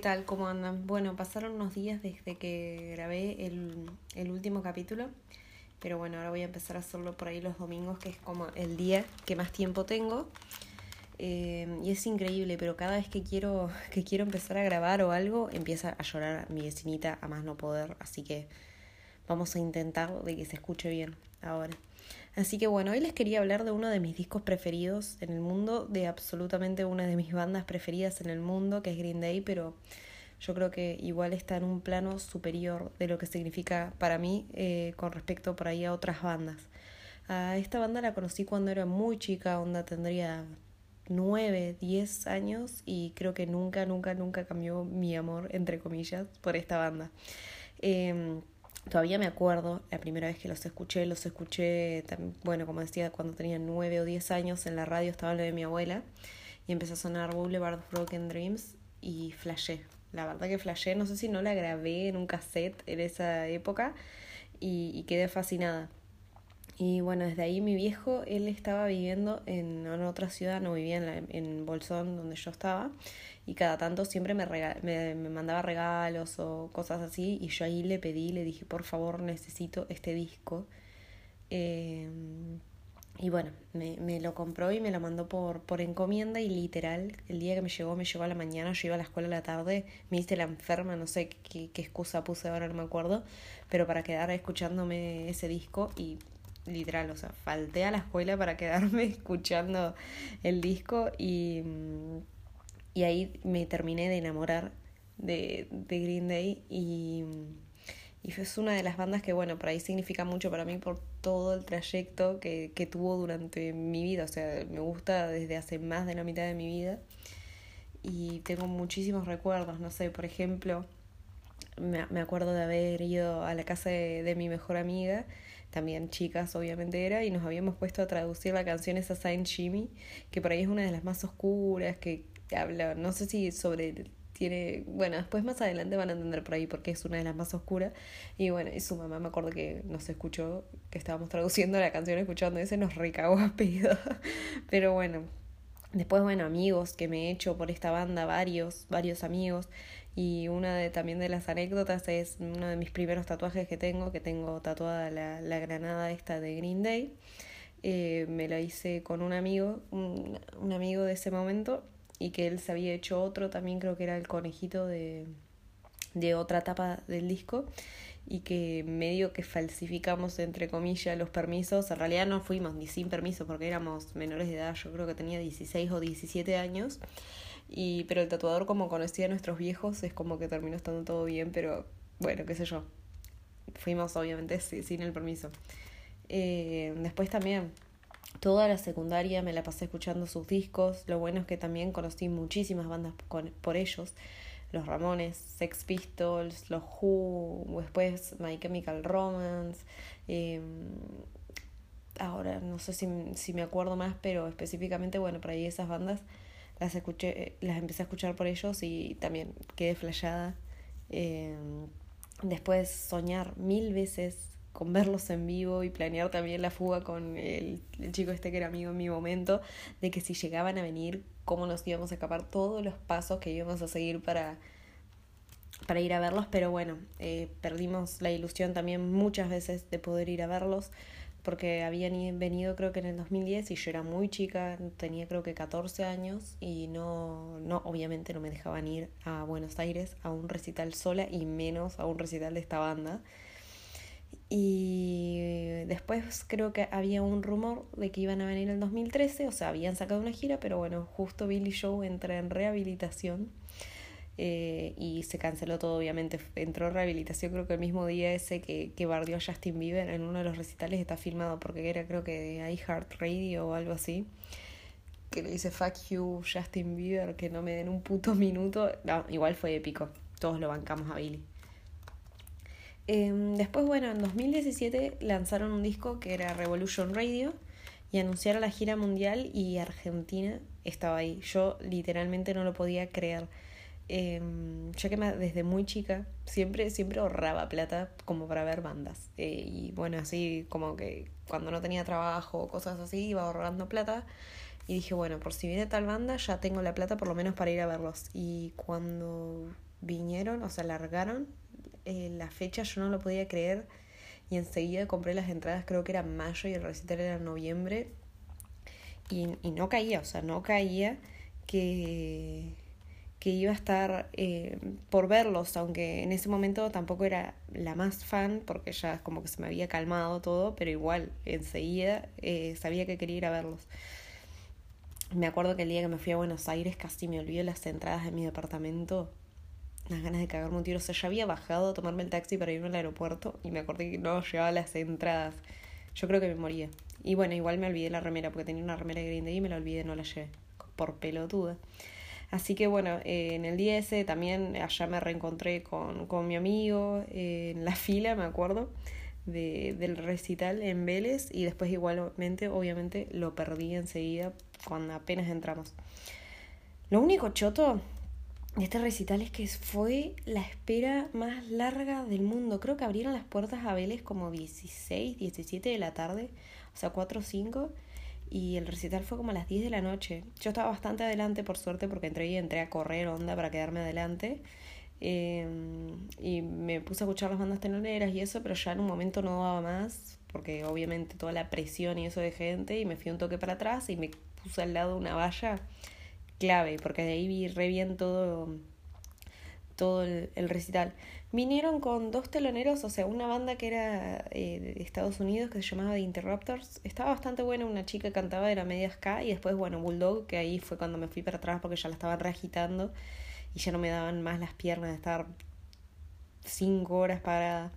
¿Qué tal? ¿Cómo andan? Bueno, pasaron unos días desde que grabé el, el, último capítulo, pero bueno, ahora voy a empezar a hacerlo por ahí los domingos, que es como el día que más tiempo tengo. Eh, y es increíble, pero cada vez que quiero, que quiero empezar a grabar o algo, empieza a llorar mi vecinita a más no poder, así que vamos a intentar de que se escuche bien ahora. Así que bueno, hoy les quería hablar de uno de mis discos preferidos en el mundo, de absolutamente una de mis bandas preferidas en el mundo, que es Green Day, pero yo creo que igual está en un plano superior de lo que significa para mí eh, con respecto por ahí a otras bandas. A esta banda la conocí cuando era muy chica, onda tendría nueve, diez años y creo que nunca, nunca, nunca cambió mi amor, entre comillas, por esta banda. Eh, Todavía me acuerdo, la primera vez que los escuché, los escuché, bueno, como decía, cuando tenía nueve o diez años, en la radio estaba lo de mi abuela, y empezó a sonar Boulevard Broken Dreams, y flashé. La verdad que flashé, no sé si no la grabé en un cassette en esa época, y quedé fascinada. Y bueno, desde ahí mi viejo, él estaba viviendo en, otra ciudad, no vivía en, en Bolsón, donde yo estaba, y cada tanto siempre me, me, me, mandaba regalos o cosas así, y yo ahí le pedí, le dije, por favor, necesito este disco. Eh, y bueno, me, me, lo compró y me lo mandó por, por encomienda y literal, el día que me llegó, me llegó a la mañana, yo iba a la escuela a la tarde, me hice la enferma, no sé qué, qué excusa puse ahora, no me acuerdo, pero para quedar escuchándome ese disco y literal, o sea, falté a la escuela para quedarme escuchando el disco y, mm, y ahí me terminé de enamorar de, de Green Day y, y es una de las bandas que, bueno, por ahí significa mucho para mí por todo el trayecto que, que tuvo durante mi vida, o sea, me gusta desde hace más de la mitad de mi vida y tengo muchísimos recuerdos, no sé, por ejemplo, me, acuerdo de haber ido a la casa de mi mejor amiga también chicas obviamente era, y nos habíamos puesto a traducir la canción esa Saint Jimmy, que por ahí es una de las más oscuras, que habla, no sé si sobre tiene, bueno, después más adelante van a entender por ahí porque es una de las más oscuras. Y bueno, y su mamá me acuerdo que nos escuchó, que estábamos traduciendo la canción, escuchando ese, nos recagó a pedo. Pero bueno, después, bueno, amigos que me he hecho por esta banda, varios, varios amigos. Y una de, también de las anécdotas es uno de mis primeros tatuajes que tengo, que tengo tatuada la, la granada esta de Green Day. Eh, me la hice con un amigo, un, un, amigo de ese momento, y que él se había hecho otro, también creo que era el conejito de, de otra tapa del disco, y que medio que falsificamos, entre comillas, los permisos. En realidad no fuimos ni sin permiso porque éramos menores de edad, yo creo que tenía 16 o 17 años. Y, pero el tatuador, como conocía a nuestros viejos, es como que terminó estando todo bien, pero bueno, qué sé yo. Fuimos obviamente sin el permiso. Eh, después también, toda la secundaria me la pasé escuchando sus discos. Lo bueno es que también conocí muchísimas bandas con, por ellos. Los Ramones, Sex Pistols, los Who, después My Chemical Romance. Eh, ahora no sé si, si me acuerdo más, pero específicamente, bueno, por ahí esas bandas las escuché, las empecé a escuchar por ellos y también quedé flayada. Eh, después soñar mil veces con verlos en vivo y planear también la fuga con el, el, chico este que era amigo en mi momento, de que si llegaban a venir, cómo nos íbamos a escapar, todos los pasos que íbamos a seguir para, para ir a verlos, pero bueno, eh, perdimos la ilusión también muchas veces de poder ir a verlos porque habían venido creo que en el 2010 y yo era muy chica, tenía creo que 14 años y no, no, obviamente no me dejaban ir a Buenos Aires a un recital sola y menos a un recital de esta banda. Y después creo que había un rumor de que iban a venir en el 2013, o sea, habían sacado una gira, pero bueno, justo Billy Joe entra en rehabilitación eh, y se canceló todo, obviamente. Entró en rehabilitación, creo que el mismo día ese que, que bardió a Justin Bieber en uno de los recitales está filmado porque era, creo que de iHeartRadio o algo así. Que le dice fuck you, Justin Bieber, que no me den un puto minuto. No, igual fue épico. Todos lo bancamos a Billy. Eh, después, bueno, en 2017 lanzaron un disco que era Revolution Radio y anunciaron la gira mundial y Argentina estaba ahí. Yo literalmente no lo podía creer eh, que desde muy chica siempre, siempre ahorraba plata como para ver bandas. Eh, y bueno, así como que cuando no tenía trabajo o cosas así, iba ahorrando plata. Y dije, bueno, por si viene tal banda, ya tengo la plata por lo menos para ir a verlos. Y cuando vinieron, o sea, largaron eh, la fecha, yo no lo podía creer. Y enseguida compré las entradas, creo que era mayo y el recital era noviembre. Y, y no caía, o sea, no caía que, que iba a estar eh, por verlos, aunque en ese momento tampoco era la más fan, porque ya como que se me había calmado todo, pero igual, enseguida eh, sabía que quería ir a verlos. Me acuerdo que el día que me fui a Buenos Aires casi me olvidé las entradas de mi departamento. Las ganas de cagarme un tiro. O sea, ya había bajado a tomarme el taxi para irme al aeropuerto y me acordé que no llevaba las entradas. Yo creo que me moría. Y bueno, igual me olvidé la remera porque tenía una remera de Green y me la olvidé, no la llevé. Por pelotuda. Así que bueno, eh, en el día ese también allá me reencontré con, con mi amigo eh, en la fila, me acuerdo, de, del recital en Vélez y después igualmente, obviamente, lo perdí enseguida cuando apenas entramos. Lo único choto de este recital es que fue la espera más larga del mundo. Creo que abrieron las puertas a Vélez como 16, 17 de la tarde, o sea, 4 o 5 y el recital fue como a las 10 de la noche. Yo estaba bastante adelante, por suerte, porque entré y entré a correr onda para quedarme adelante. Em, y me puse a escuchar las bandas teloneras y eso, pero ya en un momento no daba más, porque obviamente toda la presión y eso de gente, y me fui un toque para atrás y me puse al lado una valla clave, porque de ahí vi re bien todo, todo el recital. Vinieron con dos teloneros, o sea, una banda que era eh, de Estados Unidos que se llamaba The Interrupters. Estaba bastante buena, una chica que cantaba, era media ska, y después, bueno, Bulldog, que ahí fue cuando me fui para atrás porque ya la estaban reagitando y ya no me daban más las piernas de estar cinco horas parada.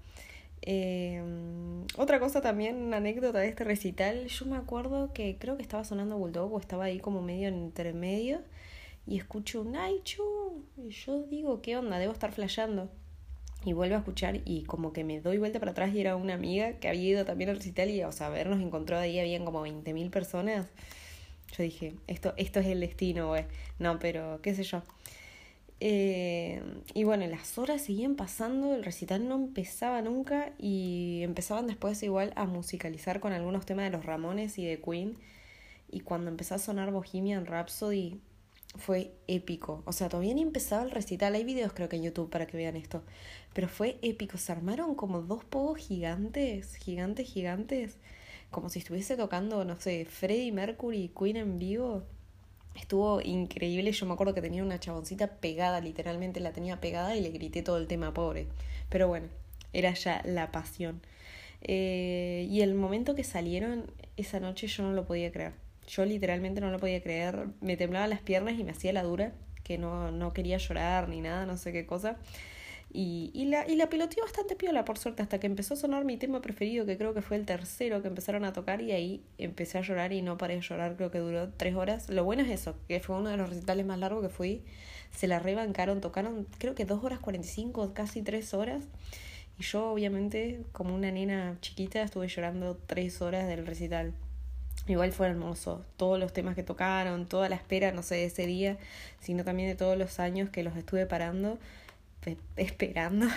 Eh, otra cosa también, una anécdota de este recital, yo me acuerdo que creo que estaba sonando Bulldog o estaba ahí como medio en intermedio y escucho un Aichu y yo digo, ¿qué onda? Debo estar flasheando y vuelvo a escuchar y como que me doy vuelta para atrás y era una amiga que había ido también al recital y, o sea, vernos encontró ahí, habían como 20.000 personas. Yo dije, esto, esto es el destino, güey. No, pero qué sé yo. Eh, y bueno, las horas seguían pasando, el recital no empezaba nunca y empezaban después igual a musicalizar con algunos temas de los Ramones y de Queen. Y cuando empezó a sonar Bohemian Rhapsody, fue épico. O sea, todavía ni empezaba el recital. Hay videos creo que en YouTube para que vean esto. Pero fue épico. Se armaron como dos pogos gigantes, gigantes, gigantes. Como si estuviese tocando, no sé, Freddie Mercury Queen en vivo. Estuvo increíble. Yo me acuerdo que tenía una chaboncita pegada, literalmente la tenía pegada y le grité todo el tema, pobre. Pero bueno, era ya la pasión. Eh, y el momento que salieron esa noche yo no lo podía creer yo literalmente no lo podía creer, me temblaban las piernas y me hacía la dura, que no, no quería llorar ni nada, no sé qué cosa. Y, y, la, y la bastante piola, por suerte, hasta que empezó a sonar mi tema preferido, que creo que fue el tercero que empezaron a tocar, y ahí empecé a llorar y no paré de llorar, creo que duró tres horas. Lo bueno es eso, que fue uno de los recitales más largos que fui. Se la rebancaron, tocaron creo que dos horas cuarenta y cinco, casi tres horas. Y yo, obviamente, como una nena chiquita, estuve llorando tres horas del recital. Igual fue hermoso, todos los temas que tocaron, toda la espera, no sé, de ese día, sino también de todos los años que los estuve parando, esperando,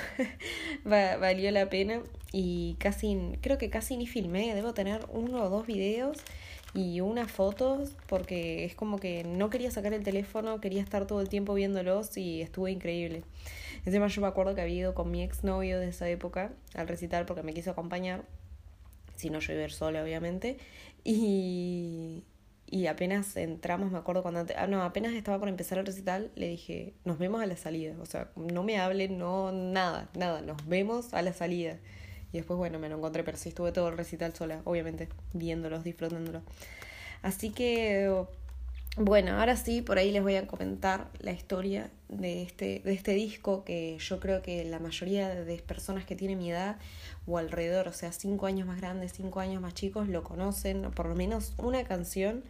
valió la pena. Y casi, creo que casi ni filmé, debo tener uno o dos videos y unas fotos porque es como que no quería sacar el teléfono, quería estar todo el tiempo viéndolos y estuvo increíble. Encima yo me acuerdo que había ido con mi exnovio de esa época al recital porque me quiso acompañar, si no yo iba a sola obviamente, y, y apenas entramos, me acuerdo cuando... Ah, no, apenas estaba por empezar el recital, le dije, nos vemos a la salida. O sea, no me hablen, no, nada, nada, nos vemos a la salida. Y después, bueno, me lo encontré, pero sí estuve todo el recital sola, obviamente, viéndolos, disfrutándolo. Así que, bueno, ahora sí, por ahí les voy a comentar la historia de este, de este disco que yo creo que la mayoría de personas que tienen mi edad o alrededor, o sea, cinco años más grandes, cinco años más chicos, lo conocen, por lo menos una canción.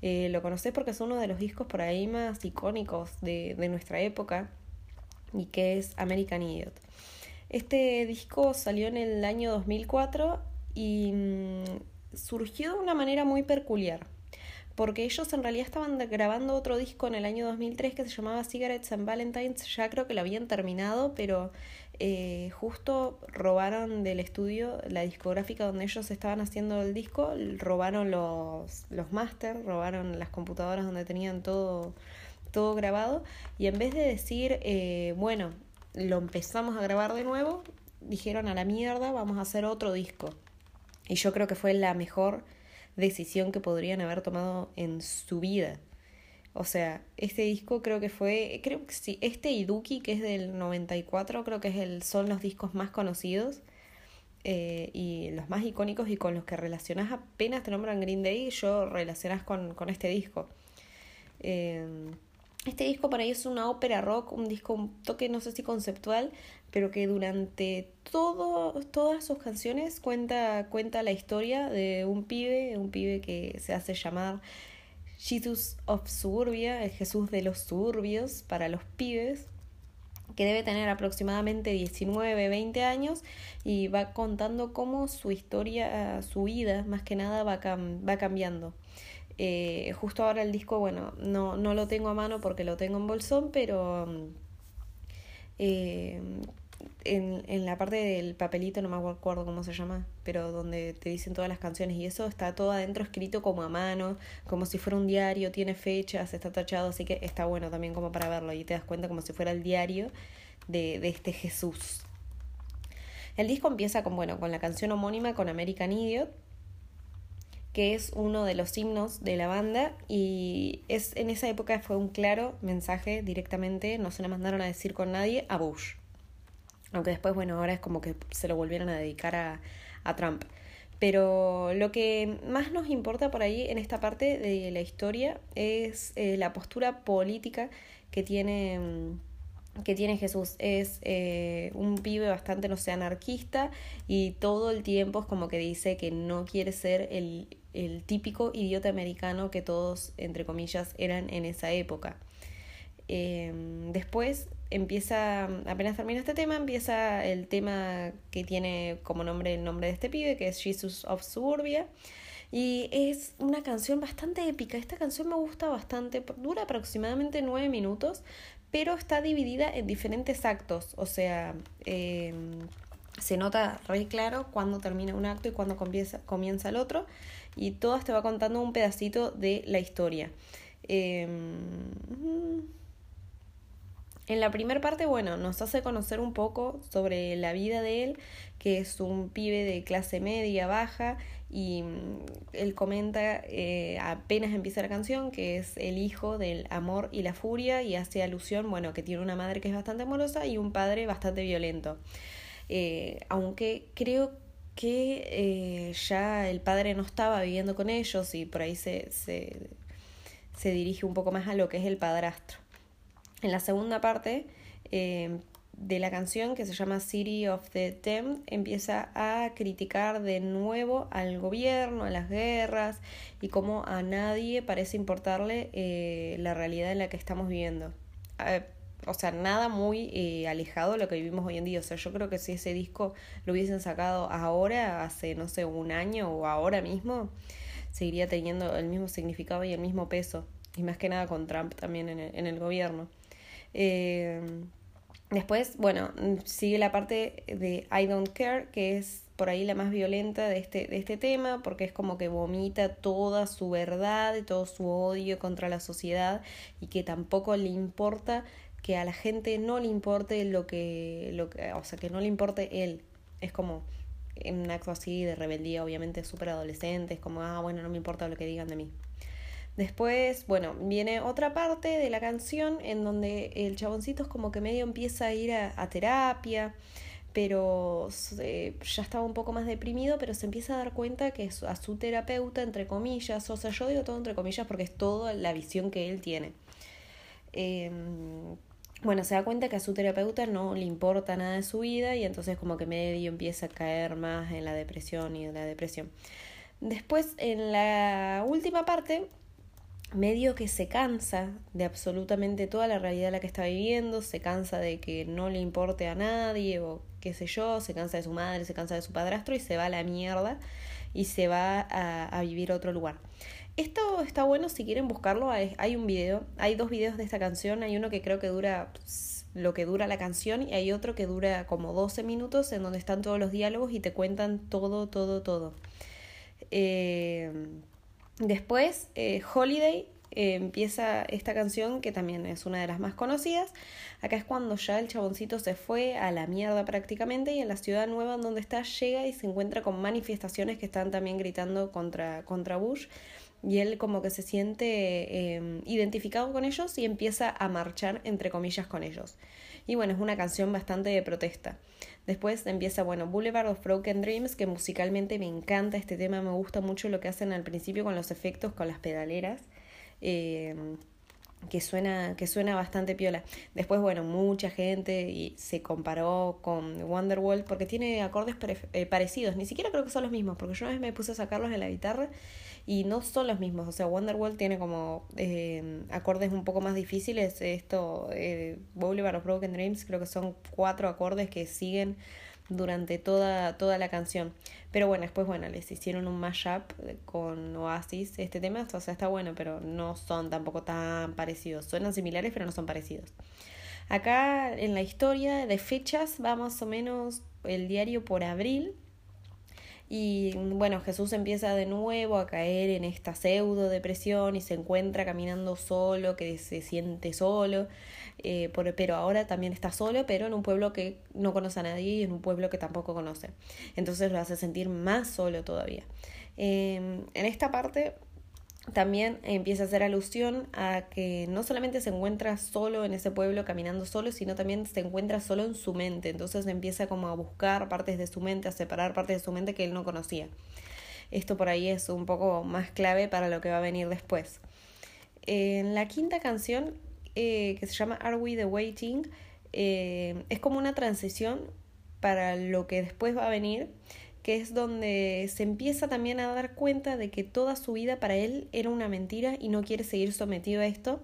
Eh, lo conocés porque es uno de los discos por ahí más icónicos de, de nuestra época y que es American Idiot. Este disco salió en el año 2004 y mm, surgió de una manera muy peculiar porque ellos en realidad estaban grabando otro disco en el año 2003 que se llamaba Cigarettes and Valentines, ya creo que lo habían terminado, pero eh, justo robaron del estudio la discográfica donde ellos estaban haciendo el disco, robaron los, los robaron las computadoras donde tenían todo, todo grabado y en vez de decir, eh, bueno, lo empezamos a grabar de nuevo, dijeron a la mierda, vamos a hacer otro disco. Y yo creo que fue la mejor decisión que podrían haber tomado en su vida. O sea, este disco creo que fue, creo que sí, este Iduki, que es del 94, creo que es el, son los discos más conocidos eh, y los más icónicos y con los que relacionás apenas te nombran Green Day, yo relacionás con, con este disco. Eh, este disco para ahí es una ópera rock, un disco un toque no sé si conceptual, pero que durante todo, todas sus canciones cuenta, cuenta la historia de un pibe, un pibe que se hace llamar Jesus of Suburbia, el Jesús de los suburbios para los pibes, que debe tener aproximadamente 19, 20 años y va contando cómo su historia, su vida más que nada va cambiando. Eh, justo ahora el disco, bueno, no, no lo tengo a mano porque lo tengo en bolsón, pero eh, en, en la parte del papelito, no me acuerdo cómo se llama, pero donde te dicen todas las canciones y eso está todo adentro escrito como a mano, como si fuera un diario, tiene fechas, está tachado, así que está bueno también como para verlo y te das cuenta como si fuera el diario de, de este Jesús. El disco empieza con, bueno, con la canción homónima con American Idiot, que es uno de los himnos de la banda y es en esa época fue un claro mensaje directamente, no se le mandaron a decir con nadie a Bush. Aunque después, bueno, ahora es como que se lo volvieron a dedicar a, a Trump. Pero lo que más nos importa por ahí en esta parte de la historia es eh, la postura política que tiene, mm, que tiene Jesús. Es eh, un pibe bastante, no sé, anarquista y todo el tiempo es como que dice que no quiere ser el, el típico idiota americano que todos, entre comillas, eran en esa época. Eh, después empieza, apenas termina este tema, empieza el tema que tiene como nombre el nombre de este pibe, que es Jesus of Suburbia. Y es una canción bastante épica. Esta canción me gusta bastante. Dura aproximadamente nueve minutos, pero está dividida en diferentes actos. O sea, eh, se nota re claro cuando termina un acto y cuando comienza, comienza el otro. Y todo te va contando un pedacito de la historia. Eh, en la primera parte, bueno, nos hace conocer un poco sobre la vida de él, que es un pibe de clase media, baja, y mm, él comenta eh, apenas empieza la canción que es el hijo del amor y la furia y hace alusión, bueno, que tiene una madre que es bastante amorosa y un padre bastante violento. Eh, aunque creo que eh, ya el padre no estaba viviendo con ellos y por ahí se, se, se dirige un poco más a lo que es el padrastro. En la segunda parte eh, de la canción, que se llama City of the Damned, empieza a criticar de nuevo al gobierno, a las guerras y cómo a nadie parece importarle la realidad en la que estamos viviendo. O sea, nada muy eh, alejado de lo que vivimos hoy en día. O sea, yo creo que si ese disco lo hubiesen sacado ahora, hace, no sé, un año o ahora mismo, seguiría teniendo el mismo significado y el mismo peso. Y más que nada con Trump también en el, en el gobierno. Eh, después, bueno, sigue la parte de I Don't Care, que es por ahí la más violenta de este, de este tema, porque es como que vomita toda su verdad todo su odio contra la sociedad y que tampoco le importa que a la gente no le importe lo que, lo que o sea, que no le importe él. Es como un acto así de rebeldía, obviamente súper adolescente, es como, ah, bueno, no me importa lo que digan de mí. Después, bueno, viene otra parte de la canción en donde el chaboncito es como que medio empieza a ir a, terapia, pero ya estaba un poco más deprimido, pero se empieza a dar cuenta que a su terapeuta, entre comillas, o sea, yo digo todo entre comillas porque es toda la visión que él tiene. Em, bueno, se da cuenta que a su terapeuta no le importa nada de su vida y entonces como que medio empieza a caer más en la depresión y en la depresión. Después, en la última parte, medio que se cansa de absolutamente toda la realidad en la que está viviendo, se cansa de que no le importe a nadie o qué sé yo, se cansa de su madre, se cansa de su padrastro y se va a la mierda y se va a, a vivir a otro lugar. Esto está bueno si quieren buscarlo. Hay, un video, hay dos videos de esta canción. Hay uno que creo que dura lo que dura la canción y hay otro que dura como 12 minutos en donde están todos los diálogos y te cuentan todo, todo, todo. Eh, después, eh, Holiday eh, empieza esta canción que también es una de las más conocidas. Acá es cuando ya el chaboncito se fue a la mierda prácticamente y en la ciudad nueva donde está llega y se encuentra con manifestaciones que están también gritando contra, contra Bush y él como que se siente em, identificado con ellos y empieza a marchar entre comillas con ellos. Y bueno, es una canción bastante de protesta. Después empieza, bueno, Boulevard of Broken Dreams, que musicalmente me encanta este tema, me gusta mucho lo que hacen al principio con los efectos, con las pedaleras. Em, que suena, que suena bastante piola. Después, bueno, mucha gente y se comparó con Wonderwall porque tiene acordes eh, parecidos. Ni siquiera creo que son los mismos, porque yo una vez me puse a sacarlos en la guitarra y no son los mismos. O sea, Wonderwall tiene como eh, acordes un poco más difíciles. Esto, eh, Boulevard of Broken Dreams, creo que son cuatro acordes que siguen durante toda, toda la canción. Pero bueno, después, bueno, les hicieron un mashup con Oasis este tema, o sea, está bueno, pero no son tampoco tan parecidos. Suenan similares, pero no son parecidos. Acá en la historia de fechas va más o menos el diario por abril, y bueno, Jesús empieza de nuevo a caer en esta pseudo depresión y se encuentra caminando solo, que se siente solo, eh, pero ahora también está solo, pero en un pueblo que no conoce a nadie y en un pueblo que tampoco conoce. Entonces lo hace sentir más solo todavía. Em, en esta parte también empieza a hacer alusión a que no solamente se encuentra solo en ese pueblo caminando solo, sino también se encuentra solo en su mente. Entonces empieza como a buscar partes de su mente, a separar partes de su mente que él no conocía. Esto por ahí es un poco más clave para lo que va a venir después. En la quinta canción, eh, que se llama Are We the Waiting, eh, es como una transición para lo que después va a venir que es donde se empieza también a dar cuenta de que toda su vida para él era una mentira y no quiere seguir sometido a esto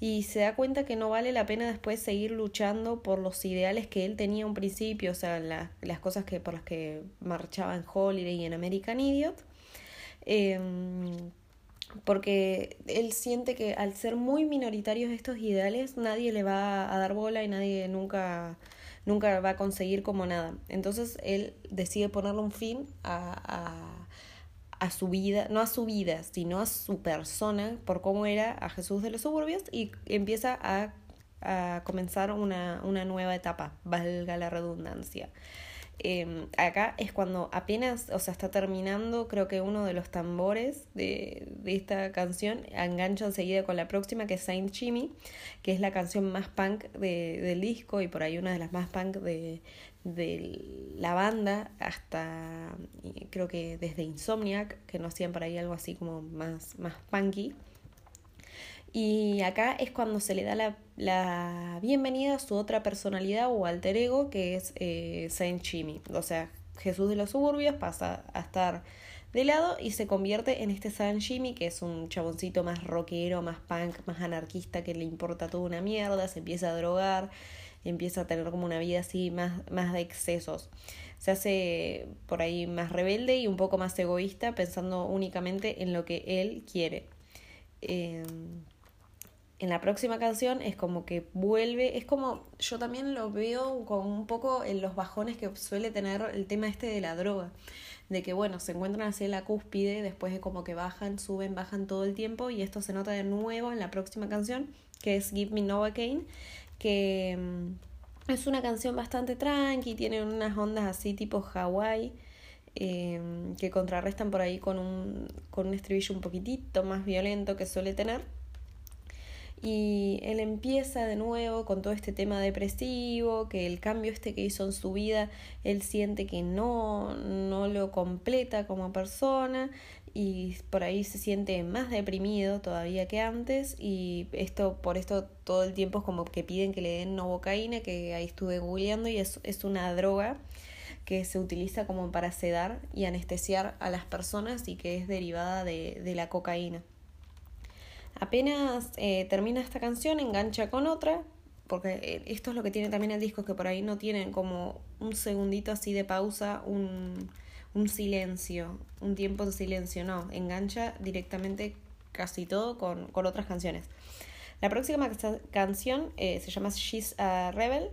y se da cuenta que no vale la pena después seguir luchando por los ideales que él tenía un principio, o sea, las cosas que, por las que marchaba en Holiday y en American Idiot. Em, porque él siente que al ser muy minoritarios estos ideales, nadie le va a dar bola y nadie nunca nunca va a conseguir como nada. Entonces él decide ponerle un fin a, a, a su vida, no a su vida, sino a su persona, por cómo era a Jesús de los suburbios, y empieza a, a comenzar una, una nueva etapa, valga la redundancia. Eh, acá es cuando apenas, o sea, está terminando, creo que uno de los tambores de, de esta canción engancha enseguida con la próxima, que es Saint Jimmy, que es la canción más punk de, del disco y por ahí una de las más punk de, de la banda, hasta creo que desde Insomniac, que no hacían por ahí algo así como más, más punky. Y acá es cuando se le da la, la bienvenida a su otra personalidad o alter ego, que es eh, Saint Jimmy. O sea, Jesús de los suburbios pasa a estar de lado y se convierte en este Saint Jimmy, que es un chaboncito más rockero, más punk, más anarquista, que le importa toda una mierda, se empieza a drogar, empieza a tener como una vida así más, más de excesos. Se hace por ahí más rebelde y un poco más egoísta, pensando únicamente en lo que él quiere. Eh, en la próxima canción es como que vuelve, es como yo también lo veo con un poco en los bajones que suele tener el tema este de la droga, de que bueno, se encuentran así en la cúspide, después es como que bajan, suben, bajan todo el tiempo y esto se nota de nuevo en la próxima canción, que es Give Me Novocaine, que mm, es una canción bastante tranqui, tiene unas ondas así tipo Hawaii. Em, que contrarrestan por ahí con un, con un estribillo un poquitito más violento que suele tener y él empieza de nuevo con todo este tema depresivo, que el cambio este que hizo en su vida, él siente que no, no lo completa como persona y por ahí se siente más deprimido todavía que antes y esto por esto todo el tiempo es como que piden que le den novocaína que ahí estuve googleando y es, es una droga que se utiliza como para sedar y anestesiar a las personas y que es derivada de, de la cocaína. Apenas eh, termina esta canción, engancha con otra, porque eh, esto es lo que tiene también el disco, que por ahí no tienen como un segundito así de pausa, un, un silencio, un tiempo de silencio, no, engancha directamente casi todo con, con otras canciones. La próxima canción eh, se llama She's a Rebel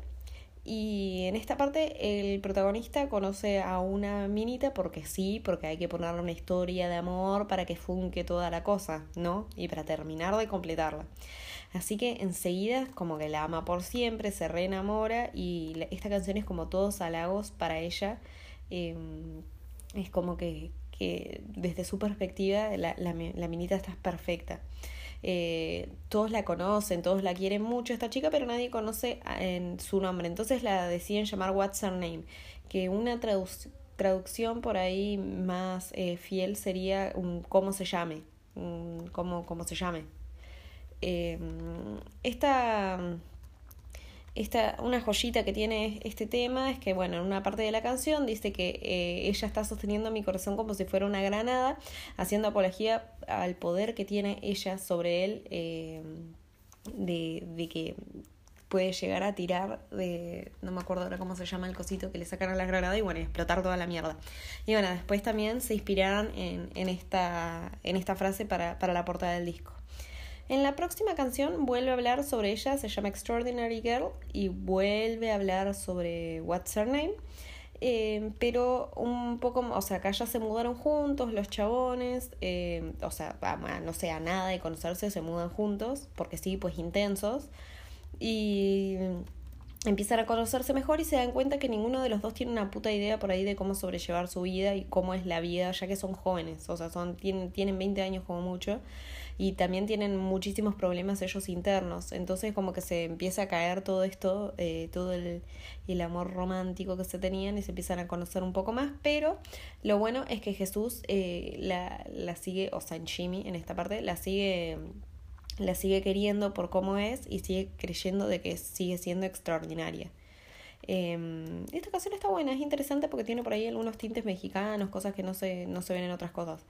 y en esta parte el protagonista conoce a una minita porque sí, porque hay que ponerle una historia de amor para que funque toda la cosa, ¿no? Y para terminar de completarla. Así que enseguida como que la ama por siempre, se reenamora y esta canción es como todos halagos para ella. Em, es como que, que, desde su perspectiva la, la, la minita está perfecta. Eh, todos la conocen, todos la quieren mucho esta chica, pero nadie conoce en su nombre. Entonces la deciden llamar What's Her Name, que una traducción por ahí más eh, fiel sería un cómo se llame, cómo, cómo se llame. Eh, esta esta, una joyita que tiene este tema es que, bueno, en una parte de la canción dice que eh, ella está sosteniendo mi corazón como si fuera una granada, haciendo apología al poder que tiene ella sobre él, eh, de, de, que puede llegar a tirar de, no me acuerdo ahora cómo se llama el cosito que le sacan a la granada y bueno, explotar toda la mierda. Y bueno, después también se inspiraron en, en, esta, en esta frase para, para la portada del disco. En la próxima canción vuelve a hablar sobre ella, se llama Extraordinary Girl y vuelve a hablar sobre What's Her Name. Eh, pero un poco, o sea, acá ya se mudaron juntos los chabones, eh, o sea, no sea nada de conocerse, se mudan juntos, porque sí, pues intensos, y empiezan a conocerse mejor y se dan cuenta que ninguno de los dos tiene una puta idea por ahí de cómo sobrellevar su vida y cómo es la vida, ya que son jóvenes, o sea, son, tienen, tienen 20 años como mucho y también tienen muchísimos problemas ellos internos. Entonces como que se empieza a caer todo esto, eh, todo el, el, amor romántico que se tenían y se empiezan a conocer un poco más. Pero lo bueno es que Jesús eh, la, la sigue, o sea, en Jimmy en esta parte, la sigue la sigue queriendo por cómo es y sigue creyendo de que sigue siendo extraordinaria. Eh, esta canción está buena, es interesante porque tiene por ahí algunos tintes mexicanos, cosas que no se, no se ven en otras cosas.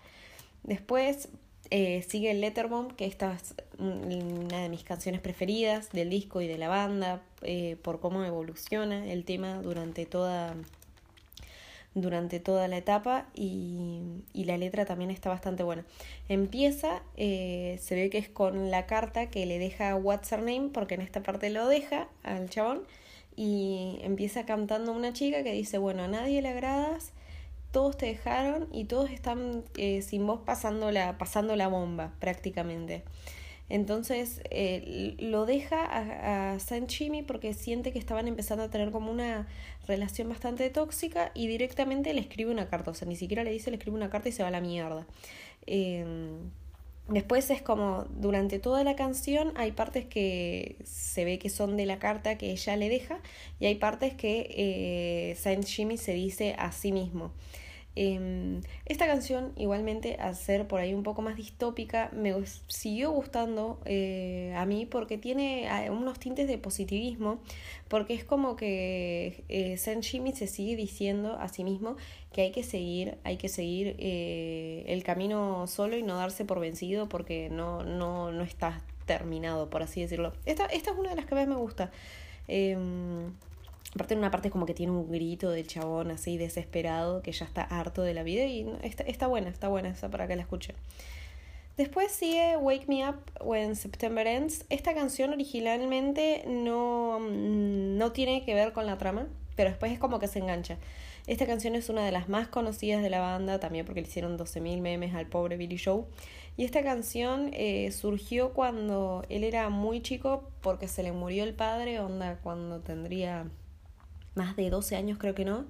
Después eh, sigue Letterbomb, que esta es una de mis canciones preferidas del disco y de la banda, eh, por cómo evoluciona el tema durante toda, durante toda la etapa y, y la letra también está bastante buena. Empieza, eh, se ve que es con la carta que le deja What's Her Name, porque en esta parte lo deja al chabón, y empieza cantando una chica que dice, bueno, a nadie le agradas, todos te dejaron y todos están eh, sin vos pasando la, pasando la bomba prácticamente. Entonces eh, lo deja a, a San Jimmy porque siente que estaban empezando a tener como una relación bastante tóxica y directamente le escribe una carta. O sea, ni siquiera le dice, le escribe una carta y se va a la mierda. Em, después es como durante toda la canción hay partes que se ve que son de la carta que ella le deja y hay partes que eh, Saint Jimmy se dice a sí mismo. Eh, esta canción, igualmente, al ser por ahí un poco más distópica, me siguió gustando eh, a mí porque tiene ah, unos tintes de positivismo, porque es como que eh, Saint Jimmy se sigue diciendo a sí mismo que hay que seguir, hay que seguir eh, el camino solo y no darse por vencido porque no, no, no está terminado, por así decirlo. Esta, esta es una de las que más me gusta. Aparte en una parte es como que tiene un grito del chabón así desesperado que ya está harto de la vida y está, buena, está buena esa para que la escuche. Después sigue Wake Me Up When September Ends. Esta canción originalmente no, no tiene que ver con la trama, pero después es como que se engancha. Esta canción es una de las más conocidas de la banda, también porque le hicieron 12.000 memes al pobre Billy Joe. Y esta canción eh, surgió cuando él era muy chico porque se le murió el padre, onda cuando tendría más de 12 años creo que no,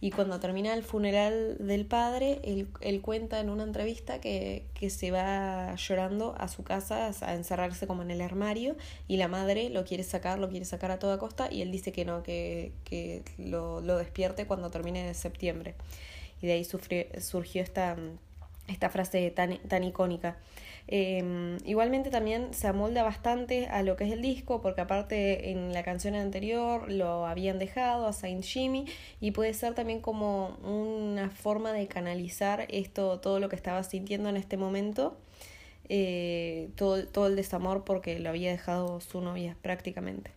y cuando termina el funeral del padre, él, él cuenta en una entrevista que, que, se va llorando a su casa a encerrarse como en el armario y la madre lo quiere sacar, lo quiere sacar a toda costa y él dice que no, que, que lo, lo despierte cuando termine de septiembre. Y de ahí surgió esta, esta frase tan, tan icónica. Eh, igualmente también se amolda bastante a lo que es el disco, porque aparte en la canción anterior lo habían dejado a Saint Jimmy y puede ser también como una forma de canalizar esto, todo lo que estaba sintiendo en este momento, eh, todo, todo el desamor porque lo había dejado su novia prácticamente.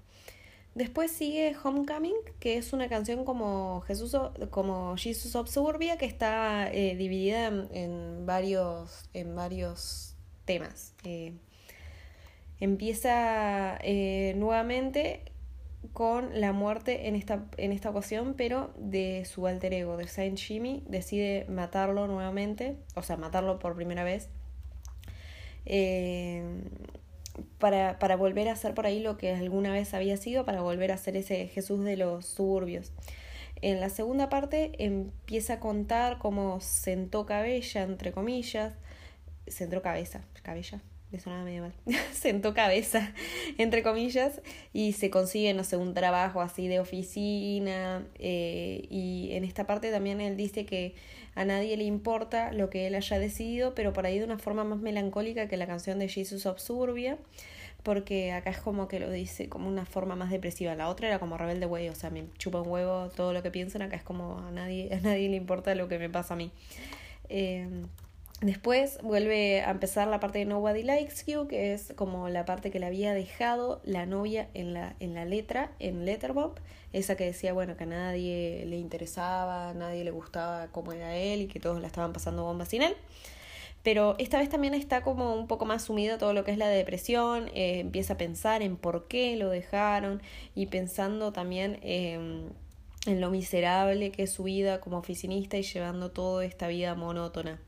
Después sigue Homecoming, que es una canción como Jesús como Jesus of Suburbia, que está eh, dividida en, varios, en varios temas. Eh, empieza eh, nuevamente con la muerte en esta, en esta ocasión, pero de su alter ego, de Saint Jimmy, decide matarlo nuevamente, o sea, matarlo por primera vez, eh, para, para volver a ser por ahí lo que alguna vez había sido, para volver a ser ese Jesús de los suburbios. En la segunda parte empieza a contar cómo sentó cabella, entre comillas, sentó cabeza, cabella, me sonaba medio mal, cabeza, entre comillas, y se consigue, no sé, un trabajo así de oficina. Eh, y en esta parte también él dice que a nadie le importa lo que él haya decidido, pero por ahí de una forma más melancólica que la canción de Jesus of Suburbia, porque acá es como que lo dice como una forma más depresiva. La otra era como rebelde güey, o sea, me chupa un huevo todo lo que piensan, acá es como a nadie, a nadie le importa lo que me pasa a mí. Eh, Después vuelve a empezar la parte de Nobody Likes You, que es como la parte que le había dejado la novia en la, en la letra, en Letterbomb, esa que decía, bueno, que a nadie le interesaba, nadie le gustaba cómo era él y que todos la estaban pasando bomba sin él. Pero esta vez también está como un poco más sumida todo lo que es la depresión, eh, empieza a pensar en por qué lo dejaron y pensando también en lo miserable que es su vida como oficinista y llevando toda esta vida monótona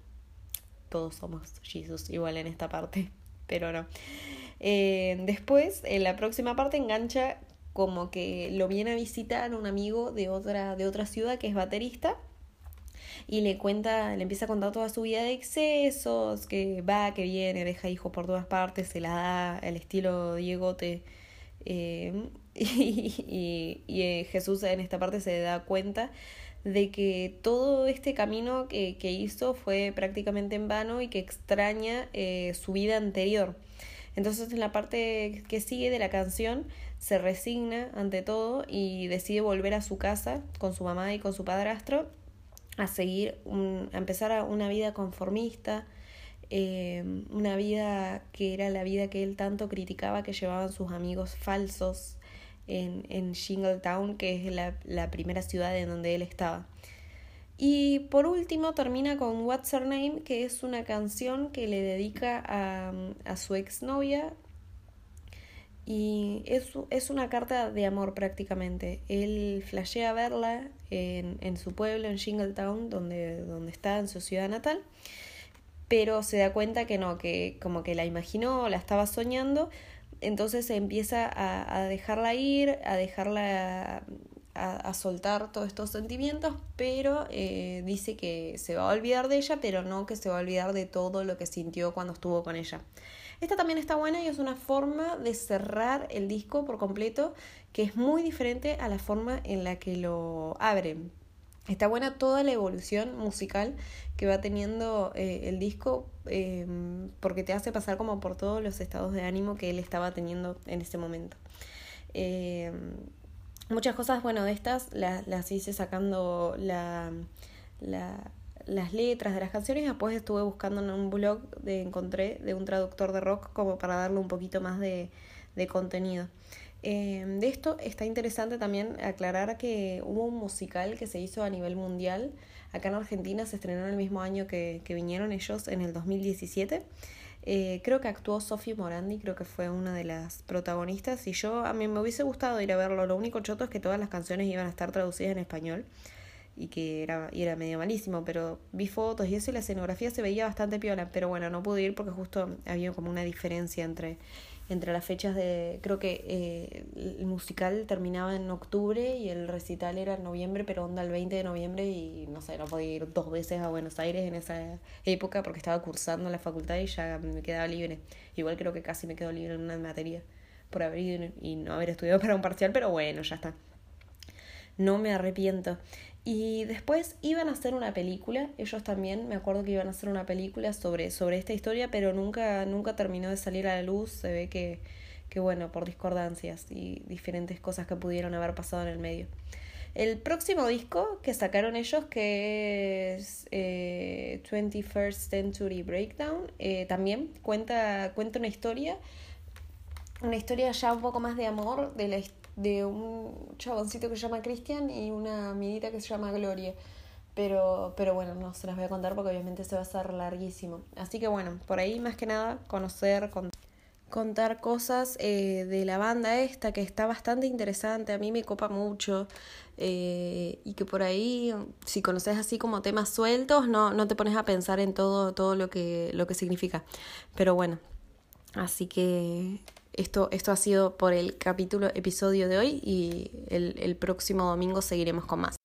todos somos Jesus igual en esta parte, pero no. Eh, después, en la próxima parte, engancha como que lo viene a visitar un amigo de otra, de otra ciudad que es baterista y le cuenta, le empieza a contar toda su vida de excesos, que va, que viene, deja hijos por todas partes, se la da el estilo Diegote. Eh, y, y, eh, Jesús en esta parte se da cuenta de que todo este camino que, que hizo fue prácticamente en vano y que extraña eh, su vida anterior. Entonces en la parte que sigue de la canción se resigna ante todo y decide volver a su casa con su mamá y con su padrastro a seguir, a empezar una vida conformista, eh, una vida que era la vida que él tanto criticaba que llevaban sus amigos falsos en, en Shingletown, que es la, primera ciudad en donde él estaba. Y por último termina con What's Her Name, que es una canción que le dedica a, a su exnovia. Y es, es, una carta de amor prácticamente. Él flashea verla en, en su pueblo, en Shingletown, donde, donde está, en su ciudad natal. Pero se da cuenta que no, que como que la imaginó, la estaba soñando, entonces empieza a, dejarla ir, a dejarla a, soltar todos estos sentimientos, pero eh, dice que se va a olvidar de ella, pero no que se va a olvidar de todo lo que sintió cuando estuvo con ella. Esta también está buena y es una forma de cerrar el disco por completo que es muy diferente a la forma en la que lo abren. Está buena toda la evolución musical que va teniendo eh, el disco em, porque te hace pasar como por todos los estados de ánimo que él estaba teniendo en ese momento. Em, muchas cosas, bueno, de estas las, las hice sacando la, la, las letras de las canciones después estuve buscando en un blog de encontré de un traductor de rock como para darle un poquito más de, de contenido. Eh, de esto está interesante también aclarar que hubo un musical que se hizo a nivel mundial. Acá en Argentina se estrenó el mismo año que, que vinieron ellos, en el 2017. Eh, creo que actuó Sophie Morandi, creo que fue una de las protagonistas. Y yo, a mí me hubiese gustado ir a verlo. Lo único choto es que todas las canciones iban a estar traducidas en español y que era, y era medio malísimo, pero vi fotos y eso y la escenografía se veía bastante piola, pero bueno, no pude ir porque justo había como una diferencia entre entre las fechas de, creo que eh, el musical terminaba en octubre y el recital era en noviembre, pero onda el 20 de noviembre y no sé, no podía ir dos veces a Buenos Aires en esa época porque estaba cursando la facultad y ya me quedaba libre. Igual creo que casi me quedo libre en una materia por haber ido y no haber estudiado para un parcial, pero bueno, ya está. No me arrepiento. Y después iban a hacer una película, ellos también, me acuerdo que iban a hacer una película sobre, sobre esta historia, pero nunca, nunca terminó de salir a la luz, se ve que, que bueno, por discordancias y diferentes cosas que pudieron haber pasado en el medio. El próximo disco que sacaron ellos, que es eh, 21st Century Breakdown, eh, también cuenta, cuenta una historia, una historia ya un poco más de amor de la, historia de un chaboncito que se llama Christian y una minita que se llama Gloria. Pero, pero bueno, no se las voy a contar porque obviamente se va a hacer larguísimo. Así que bueno, por ahí más que nada conocer, contar cosas eh, de la banda esta que está bastante interesante, a mí me copa mucho eh, y que por ahí si conoces así como temas sueltos no, no te pones a pensar en todo, todo lo, que, lo que significa. Pero bueno, así que esto, esto ha sido por el capítulo episodio de hoy y el próximo domingo seguiremos con más.